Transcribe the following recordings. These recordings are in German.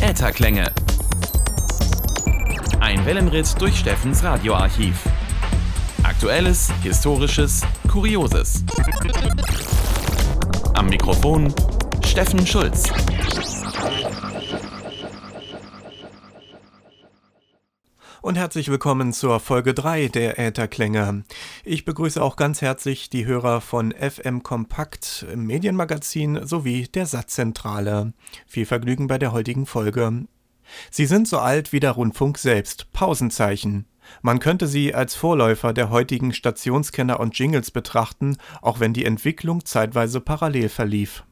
Ätherklänge. Ein Wellenritt durch Steffens Radioarchiv. Aktuelles, Historisches, Kurioses. Am Mikrofon Steffen Schulz. und herzlich willkommen zur Folge 3 der Ätherklänge. Ich begrüße auch ganz herzlich die Hörer von FM Kompakt im Medienmagazin sowie der Satzzentrale. Viel Vergnügen bei der heutigen Folge. Sie sind so alt wie der Rundfunk selbst, Pausenzeichen. Man könnte sie als Vorläufer der heutigen Stationskenner und Jingles betrachten, auch wenn die Entwicklung zeitweise parallel verlief.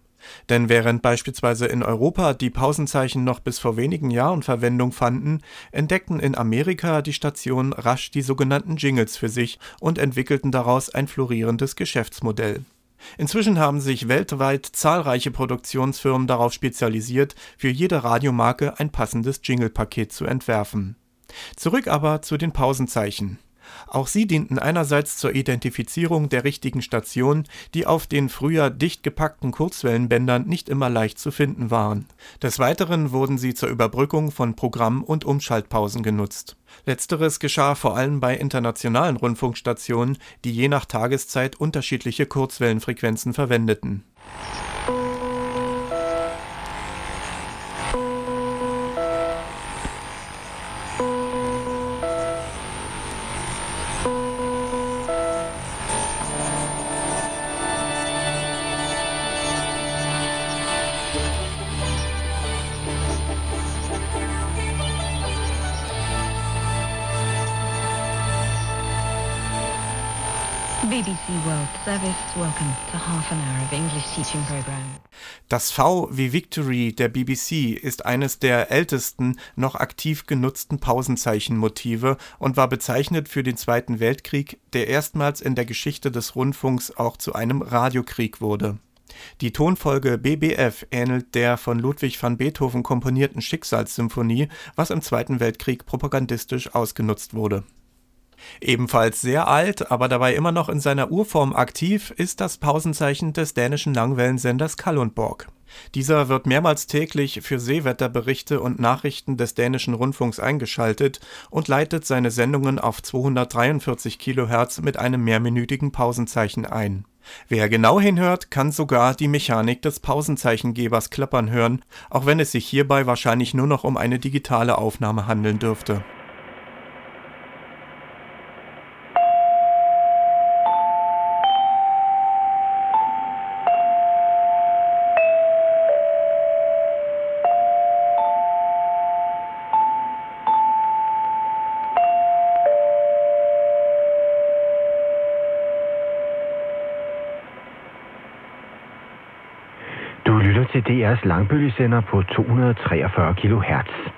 Denn während beispielsweise in Europa die Pausenzeichen noch bis vor wenigen Jahren Verwendung fanden, entdeckten in Amerika die Stationen rasch die sogenannten Jingles für sich und entwickelten daraus ein florierendes Geschäftsmodell. Inzwischen haben sich weltweit zahlreiche Produktionsfirmen darauf spezialisiert, für jede Radiomarke ein passendes Jinglepaket zu entwerfen. Zurück aber zu den Pausenzeichen. Auch sie dienten einerseits zur Identifizierung der richtigen Station, die auf den früher dicht gepackten Kurzwellenbändern nicht immer leicht zu finden waren. Des Weiteren wurden sie zur Überbrückung von Programm- und Umschaltpausen genutzt. Letzteres geschah vor allem bei internationalen Rundfunkstationen, die je nach Tageszeit unterschiedliche Kurzwellenfrequenzen verwendeten Das V wie Victory der BBC ist eines der ältesten noch aktiv genutzten Pausenzeichenmotive und war bezeichnet für den Zweiten Weltkrieg, der erstmals in der Geschichte des Rundfunks auch zu einem Radiokrieg wurde. Die Tonfolge BBF ähnelt der von Ludwig van Beethoven komponierten Schicksalssymphonie, was im Zweiten Weltkrieg propagandistisch ausgenutzt wurde Ebenfalls sehr alt, aber dabei immer noch in seiner Urform aktiv, ist das Pausenzeichen des dänischen Langwellensenders Kalundborg. Dieser wird mehrmals täglich für Seewetterberichte und Nachrichten des dänischen Rundfunks eingeschaltet und leitet seine Sendungen auf 243 kHz mit einem mehrminütigen Pausenzeichen ein. Wer genau hinhört, kann sogar die Mechanik des Pausenzeichengebers klappern hören, auch wenn es sich hierbei wahrscheinlich nur noch um eine digitale Aufnahme handeln dürfte DR's langbølgesender på 243 kHz.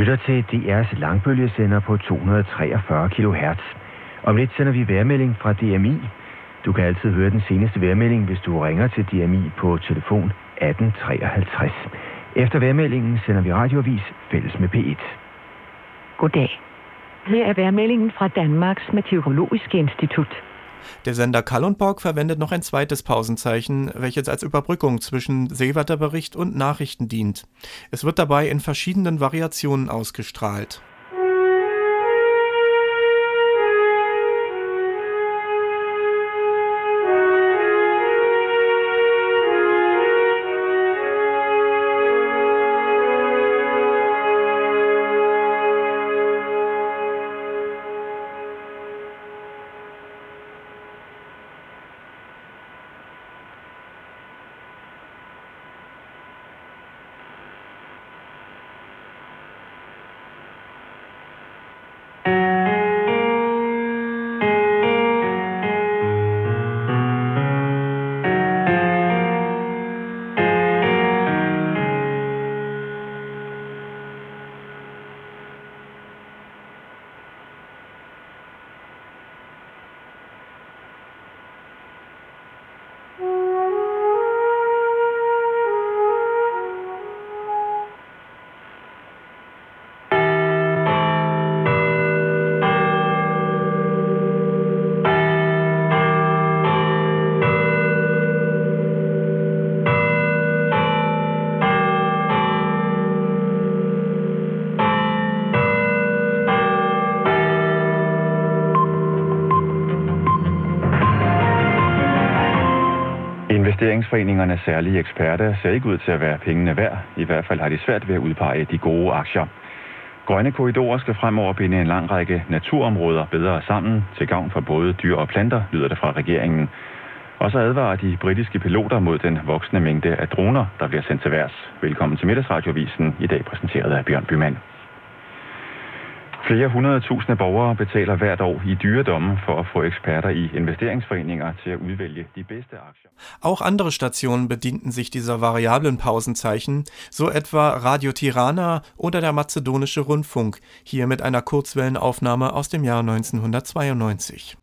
Lytter til DR's langbølgesender på 243 kHz. Om lidt sender vi værmelding fra DMI. Du kan altid høre den seneste værmelding, hvis du ringer til DMI på telefon 1853. Efter værmeldingen sender vi radioavis fælles med P1. Goddag. Her er værmeldingen fra Danmarks Meteorologiske Institut. Der Sender Kalundborg verwendet noch ein zweites Pausenzeichen, welches als Überbrückung zwischen Seewetterbericht und Nachrichten dient. Es wird dabei in verschiedenen Variationen ausgestrahlt Investeringsforeningernes særlige eksperter ser ikke ud til at være pengene værd. I hvert fald har de svært ved at udpege de gode aktier. Grønne korridorer skal fremover binde en lang række naturområder bedre sammen til gavn for både dyr og planter, lyder det fra regeringen. Og så advarer de britiske piloter mod den voksende mængde af droner, der bliver sendt til værs. Velkommen til Middagsradiovisen, i dag præsenteret af Bjørn Bymand. Flere hundredtusinde borgere betaler hvert år i dyredomme for at få eksperter i investeringsforeninger til at udvælge die bedste aktier. Auch andere Stationen bedienten sich dieser variablen Pausenzeichen, so etwa Radio Tirana oder der Mazedonische Rundfunk, hier mit einer Kurzwellenaufnahme aus dem Jahr 1992.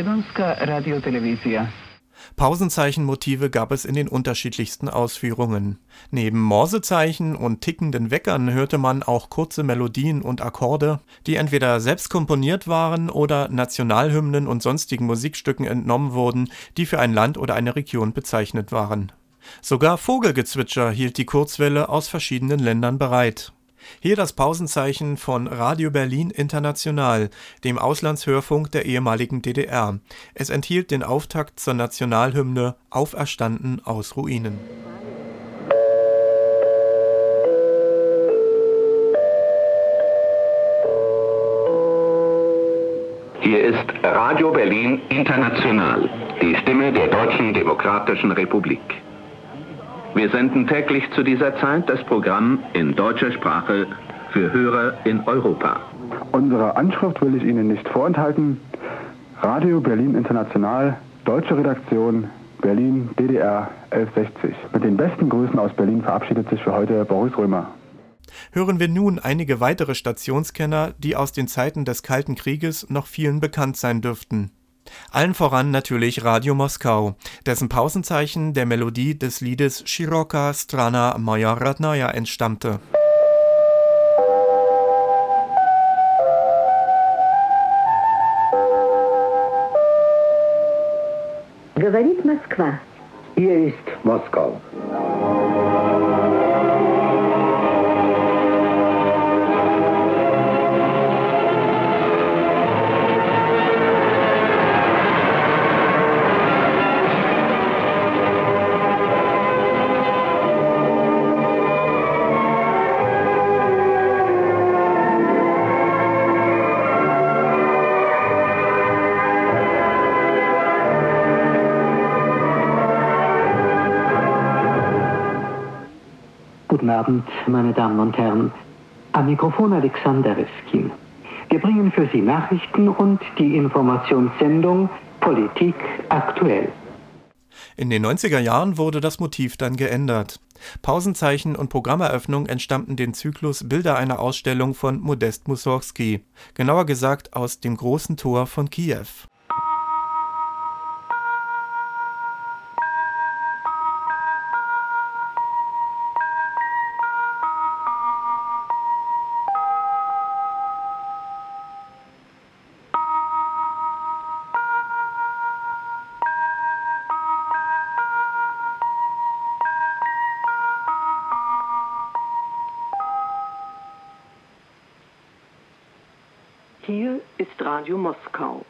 Makedonska radiotelevizija. Pausenzeichenmotive gab es in den unterschiedlichsten Ausführungen. Neben Morsezeichen und tickenden Weckern hörte man auch kurze Melodien und Akkorde, die entweder selbst komponiert waren oder Nationalhymnen und sonstigen Musikstücken entnommen wurden, die für ein Land oder eine Region bezeichnet waren. Sogar Vogelgezwitscher hielt die Kurzwelle aus verschiedenen Ländern bereit. Hier das Pausenzeichen von Radio Berlin International, dem Auslandshörfunk der ehemaligen DDR. Es enthielt den Auftakt zur Nationalhymne Auferstanden aus Ruinen. Hier ist Radio Berlin International, die Stimme der Deutschen Demokratischen Republik. Wir senden täglich zu dieser Zeit das Programm in deutscher Sprache für Hörer in Europa. Unsere Anschrift will ich Ihnen nicht vorenthalten. Radio Berlin International, deutsche Redaktion, Berlin, DDR 1160. Mit den besten Grüßen aus Berlin verabschiedet sich für heute Boris Römer. Hören wir nun einige weitere Stationskenner, die aus den Zeiten des Kalten Krieges noch vielen bekannt sein dürften. Allen voran natürlich Radio Moskau, dessen Pausenzeichen der Melodie des Liedes Shiroka Strana Moja Radnaya entstammte. Говорит Москва. Hier ist Moskau. Abend, meine Damen und Herren. Am Mikrofon Alexander Riskin. Wir bringen für Sie Nachrichten und die Informationssendung Politik aktuell. In den 90er Jahren wurde das Motiv dann geändert. Pausenzeichen und Programmeröffnung entstammten den Zyklus Bilder einer Ausstellung von Modest Mussorgsky, genauer gesagt aus dem großen Tor von Kiew. Hier ist Radio Moskau.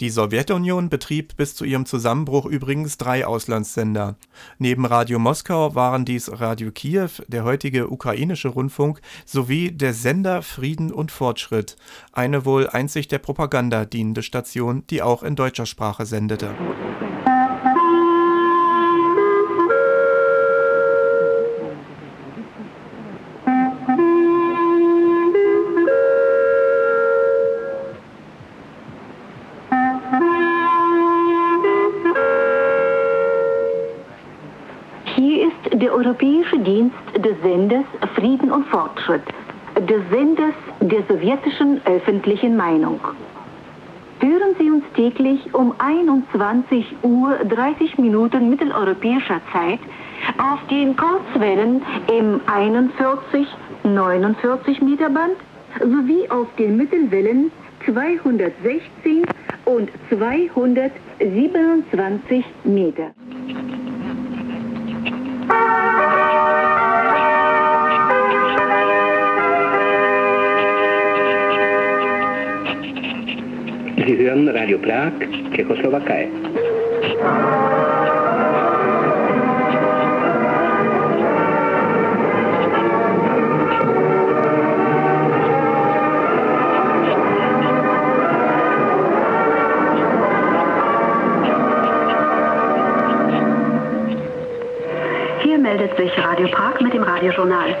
Die Sowjetunion betrieb bis zu ihrem Zusammenbruch übrigens drei Auslandssender. Neben Radio Moskau waren dies Radio Kiew, der heutige ukrainische Rundfunk, sowie der Sender Frieden und Fortschritt, eine wohl einzig der Propaganda dienende Station, die auch in deutscher Sprache sendete. Fortschritt, des Senders der sowjetischen öffentlichen Meinung. Hören Sie uns täglich um 21 Uhr 30 Minuten mitteleuropäischer Zeit auf den Kurzwellen im 41 49 Meter Band sowie auf den Mittelwellen 216 und 227 Meter. Sie hören Radio Prag, Tschechoslowakei. Hier meldet sich Radio Prag mit dem Radiojournal.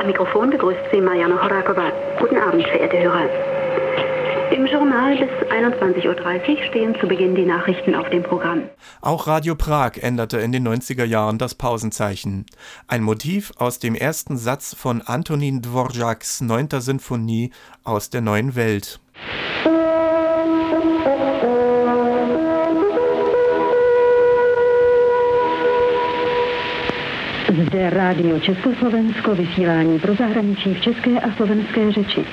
Am Mikrofon begrüßt Sie Marianne Horakova. Guten Abend, verehrte Hörer. Im Journal bis 21.30 Uhr stehen zu Beginn die Nachrichten auf dem Programm. Auch Radio Prag änderte in den 90er Jahren das Pausenzeichen. Ein Motiv aus dem ersten Satz von Antonin Dvorak's 9. Sinfonie aus der neuen Welt. Zde Rádio Československo vysílání pro zahraničí v české a slovenské řeči.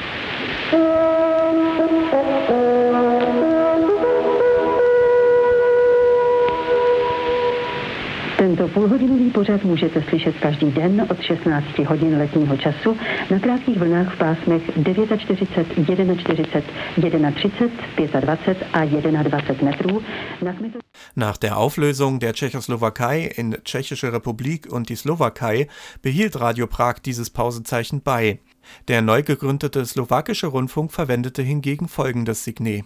Tento půlhodinový pořad můžete slyšet každý den od 16 hodin letního času na krátkých vlnách v pásmech 49, 41, 31, 25 a 21 metrů. Nach der Auflösung der Tschechoslowakei in Tschechische Republik und die Slowakei behielt Radio Prag dieses Pausezeichen bei. Der neu gegründete slowakische Rundfunk verwendete hingegen folgendes Signet.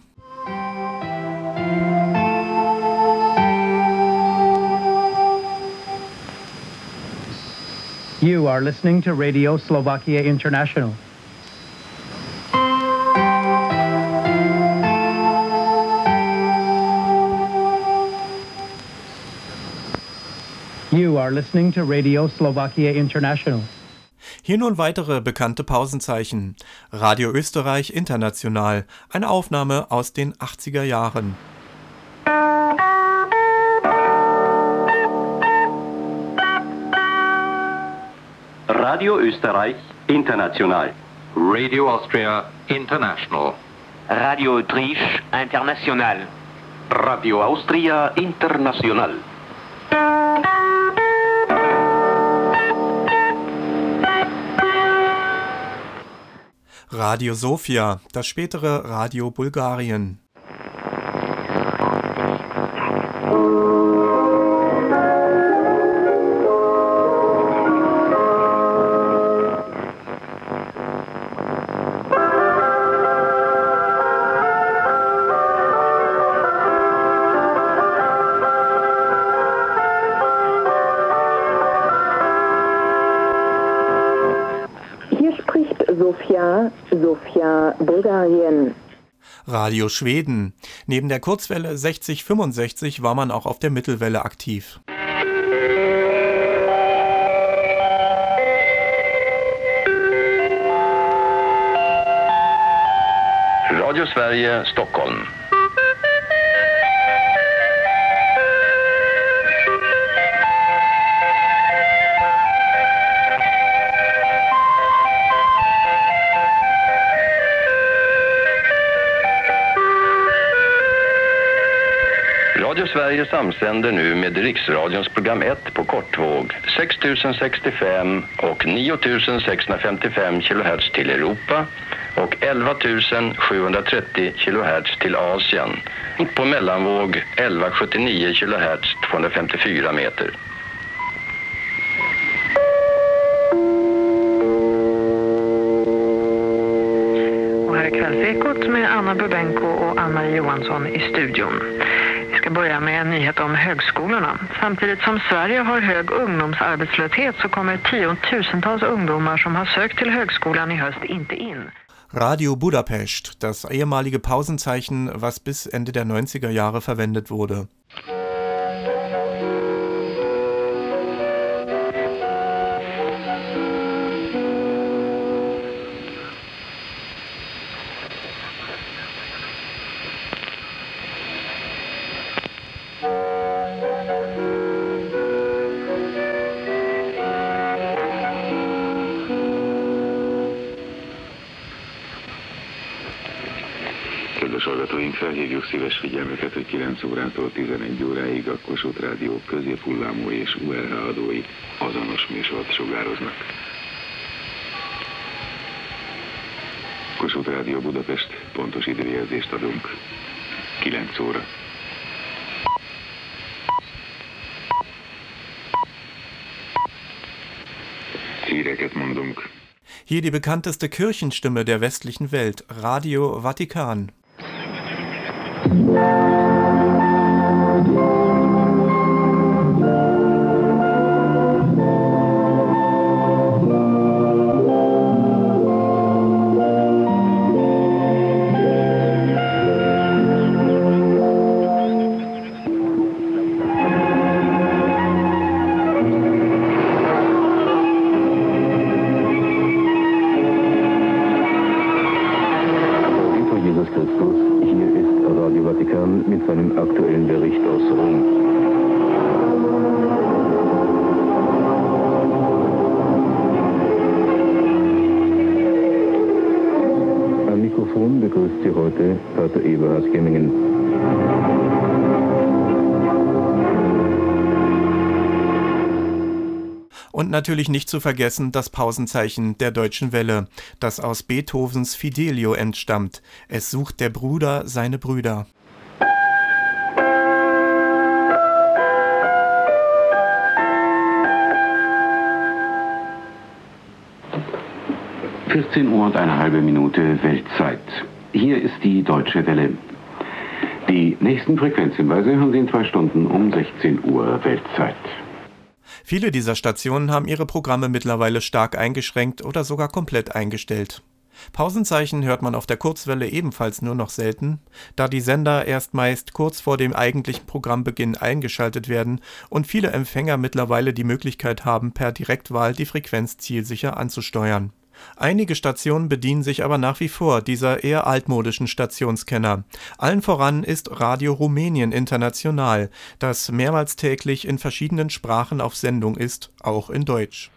You are listening to Radio Slovakia International. You are listening to Radio Slovakia International. Hier nun weitere bekannte Pausenzeichen. Radio Österreich International, eine Aufnahme aus den 80er Jahren. Radio Österreich International. Radio Austria International. Radio Autriche International. Radio Austria International. Radio Sofia, das spätere Radio Bulgarien. Radio Schweden. Neben der Kurzwelle 6065 war man auch auf der Mittelwelle aktiv. Radio Sverige, Stockholm. Sverige samsänder nu med Riksradions program 1 på kortvåg 6065 och 9655 kHz till Europa och 11 730 kHz till Asien. På mellanvåg 1179 kHz 254 meter. Högskolorna. Samtidigt som Sverige har hög ungdomsarbetslöshet så kommer tiotusentals ungdomar som har sökt till högskolan i höst inte in. Radio Budapest, das ehemalige Pausenzeichen, was bis Ende der 90er Jahre verwendet wurde. Hallgatóink, felhívjuk szíves figyelmüket, hogy 9 órától 11 óráig a Kossuth Rádió középhullámú és URH adói azonos műsort sugároznak. Kossuth Rádió Budapest pontos időjelzést adunk. 9 óra. Híreket mondunk. Hier die bekannteste Kirchenstimme der westlichen Welt, Radio Vatikan. Música Vatikan mit seinem aktuellen Bericht aus Rom. Am Mikrofon begrüßt Sie heute Pater Eberhard Gemmingen. Und natürlich nicht zu vergessen das Pausenzeichen der Deutschen Welle, das aus Beethovens Fidelio entstammt. Es sucht der Bruder seine Brüder. 14 Uhr und eine halbe Minute Weltzeit. Hier ist die Deutsche Welle. Die nächsten Frequenzhinweise hören Sie in zwei Stunden um 16 Uhr Weltzeit. Viele dieser Stationen haben ihre Programme mittlerweile stark eingeschränkt oder sogar komplett eingestellt. Pausenzeichen hört man auf der Kurzwelle ebenfalls nur noch selten, da die Sender erst meist kurz vor dem eigentlichen Programmbeginn eingeschaltet werden und viele Empfänger mittlerweile die Möglichkeit haben, per Direktwahl die Frequenz zielsicher anzusteuern. Einige Stationen bedienen sich aber nach wie vor dieser eher altmodischen Stationskenner. Allen voran ist Radio Rumänien International, das mehrmals täglich in verschiedenen Sprachen auf Sendung ist, auch in Deutsch.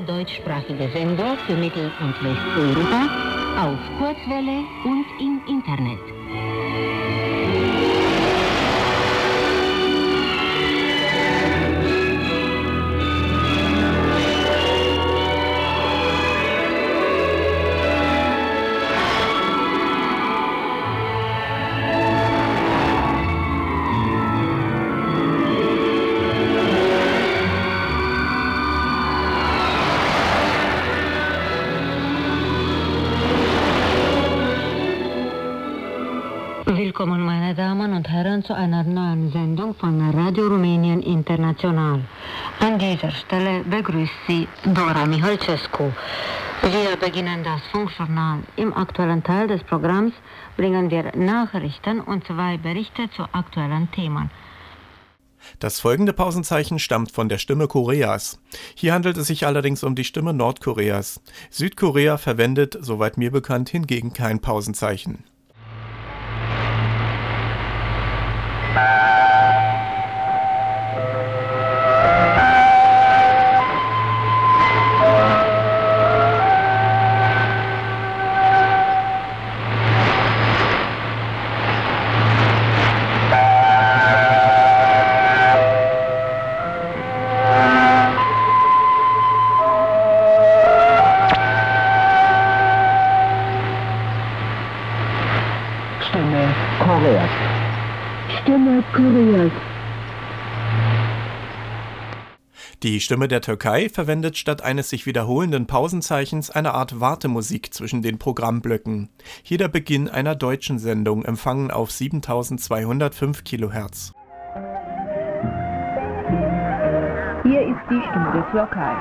Deutschsprachige Sendung für Mittel- und Westeuropa auf Kurzwelle und im Internet. International. An dieser Stelle begrüßt Sie Dora Michalcescu. Wir beginnen das Funkjournal. Im aktuellen Teil des Programms bringen wir Nachrichten und zwei Berichte zu aktuellen Themen. Das folgende Pausenzeichen stammt von der Stimme Koreas. Hier handelt es sich allerdings um die Stimme Nordkoreas. Südkorea verwendet, soweit mir bekannt, hingegen kein Pausenzeichen. Die Stimme der Türkei verwendet statt eines sich wiederholenden Pausenzeichens eine Art Wartemusik zwischen den Programmblöcken. Hier der Beginn einer deutschen Sendung, empfangen auf 7205 kHz. Hier ist die Stimme der Türkei.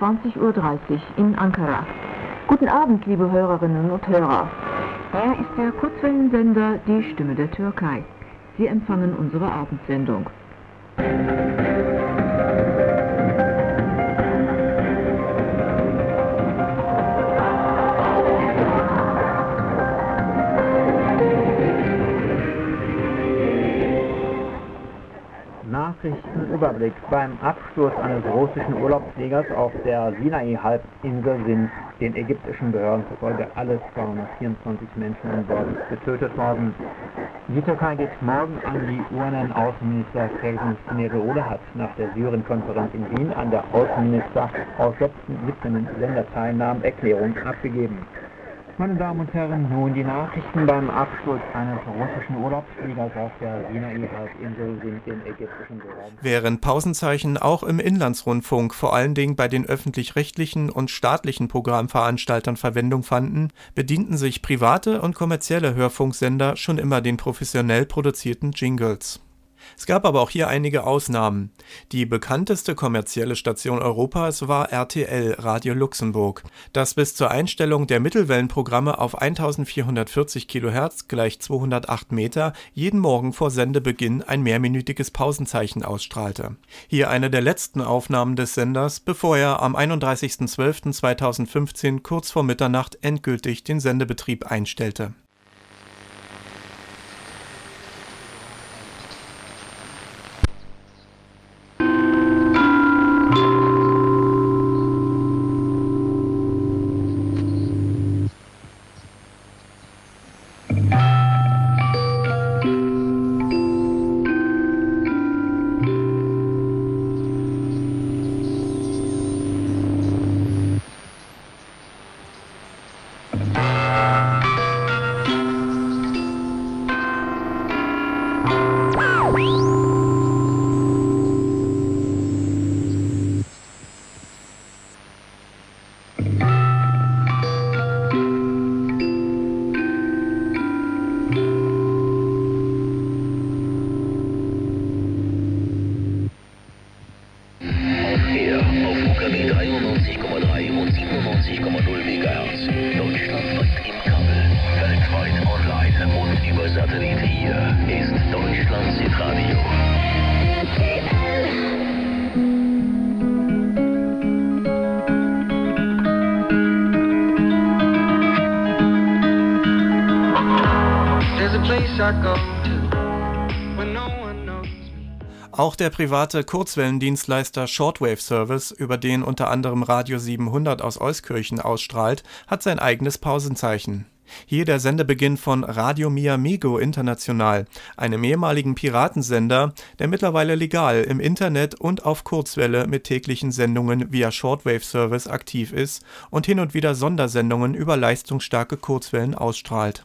20.30 Uhr in Ankara. Guten Abend, liebe Hörerinnen und Hörer. Hier ist der Kurzwellensender Die Stimme der Türkei. Sie empfangen unsere Abendsendung. Nachrichtenüberblick. Beim Absturz eines russischen Urlaubsfliegers auf der Sinai-Halbinsel sind den ägyptischen Behörden zufolge alle 224 Menschen an Bord getötet worden. Die Türkei geht morgen an die UN-Außenminister Felsen Mereole hat nach der Syrien-Konferenz in Wien an der Außenminister aus 17 Länderteilnahmen Erklärung abgegeben. Meine Damen und Herren, nun die Nachrichten beim Absturz eines russischen Urlaubsfliegers auf der Sinai-Halbinsel sind den ägyptischen Behörden. Während Pausenzeichen auch im Inlandsrundfunk vor allen Dingen bei den öffentlich-rechtlichen und staatlichen Programmveranstaltern Verwendung fanden, bedienten sich private und kommerzielle Hörfunksender schon immer den professionell produzierten Jingles. Es gab aber auch hier einige Ausnahmen. Die bekannteste kommerzielle Station Europas war RTL Radio Luxemburg, das bis zur Einstellung der Mittelwellenprogramme auf 1440 kHz gleich 208 Meter jeden Morgen vor Sendebeginn ein mehrminütiges Pausenzeichen ausstrahlte. Hier eine der letzten Aufnahmen des Senders, bevor er am 31.12.2015 kurz vor Mitternacht endgültig den Sendebetrieb einstellte. Auch der private Kurzwellendienstleister Shortwave Service, über den unter anderem Radio 700 aus Euskirchen ausstrahlt, hat sein eigenes Pausenzeichen. Hier der Sendebeginn von Radio Mi Amigo International, einem ehemaligen Piratensender, der mittlerweile legal im Internet und auf Kurzwelle mit täglichen Sendungen via Shortwave Service aktiv ist und hin und wieder Sondersendungen über leistungsstarke Kurzwellen ausstrahlt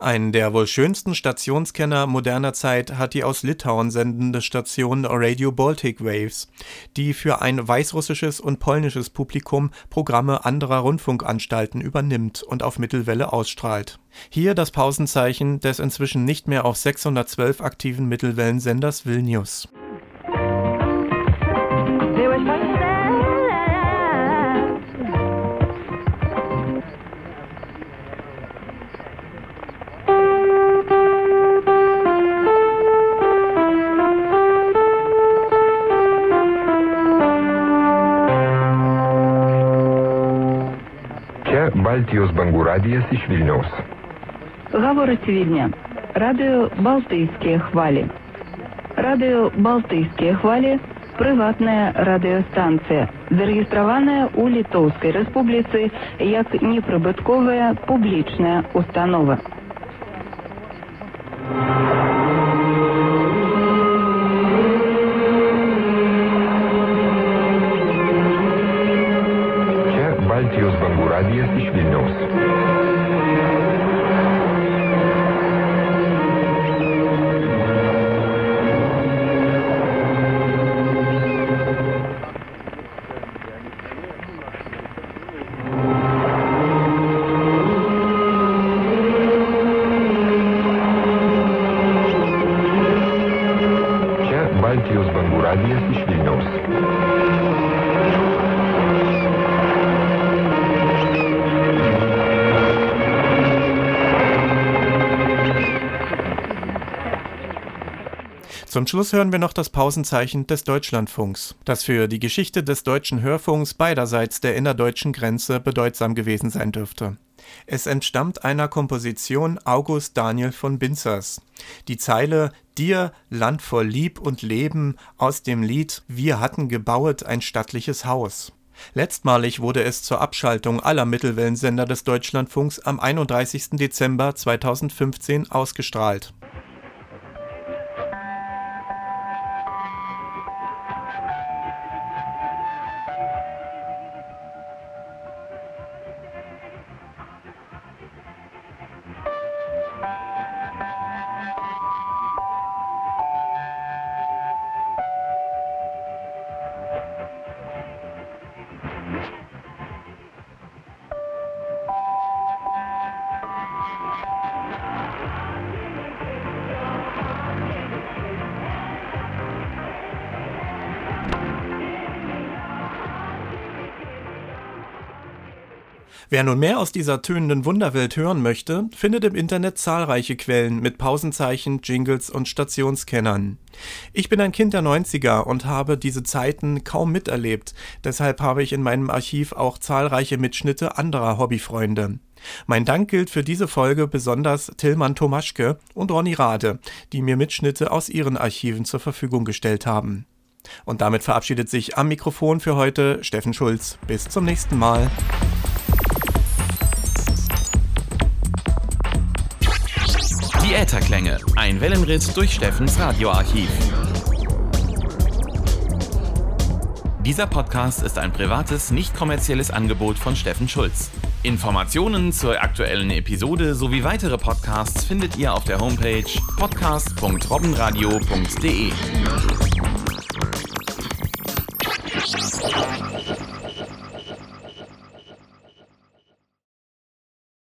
Ein der wohl schönsten Stationskenner moderner Zeit hat die aus Litauen sendende Station Radio Baltic Waves, die für ein weißrussisches und polnisches Publikum Programme anderer Rundfunkanstalten übernimmt und auf Mittelwelle ausstrahlt. Hier das Pausenzeichen des inzwischen nicht mehr auf 612 aktiven Mittelwellensenders Vilnius Baltijos bangų radijas iš Vilniaus. Говорит Вильня. Радио «Балтийские хвали». Радио «Балтийские хвали» – приватная радиостанция, зарегистрованная у Литовской Республіцы як непрыбытковая публічная установа. Zum Schluss hören wir noch das Pausenzeichen des Deutschlandfunks, das für die Geschichte des deutschen Hörfunks beiderseits der innerdeutschen Grenze bedeutsam gewesen sein dürfte. Es entstammt einer Komposition August Daniel von Binzers. Die Zeile Dir, Land voll Lieb und Leben aus dem Lied Wir hatten gebauet ein stattliches Haus. Letztmalig wurde es zur Abschaltung aller Mittelwellensender des Deutschlandfunks am 31. Dezember 2015 ausgestrahlt Wer nun mehr aus dieser tönenden Wunderwelt hören möchte, findet im Internet zahlreiche Quellen mit Pausenzeichen, Jingles und Stationskennern. Ich bin ein Kind der 90er und habe diese Zeiten kaum miterlebt, deshalb habe ich in meinem Archiv auch zahlreiche Mitschnitte anderer Hobbyfreunde. Mein Dank gilt für diese Folge besonders Tillmann Tomaschke und Ronny Rade, die mir Mitschnitte aus ihren Archiven zur Verfügung gestellt haben. Und damit verabschiedet sich am Mikrofon für heute Steffen Schulz. Bis zum nächsten Mal. Ätherklänge, ein Wellenritt durch Steffens Radioarchiv. Dieser Podcast ist ein privates, nicht kommerzielles Angebot von Steffen Schulz. Informationen zur aktuellen Episode sowie weitere Podcasts findet ihr auf der Homepage podcast.robbenradio.de.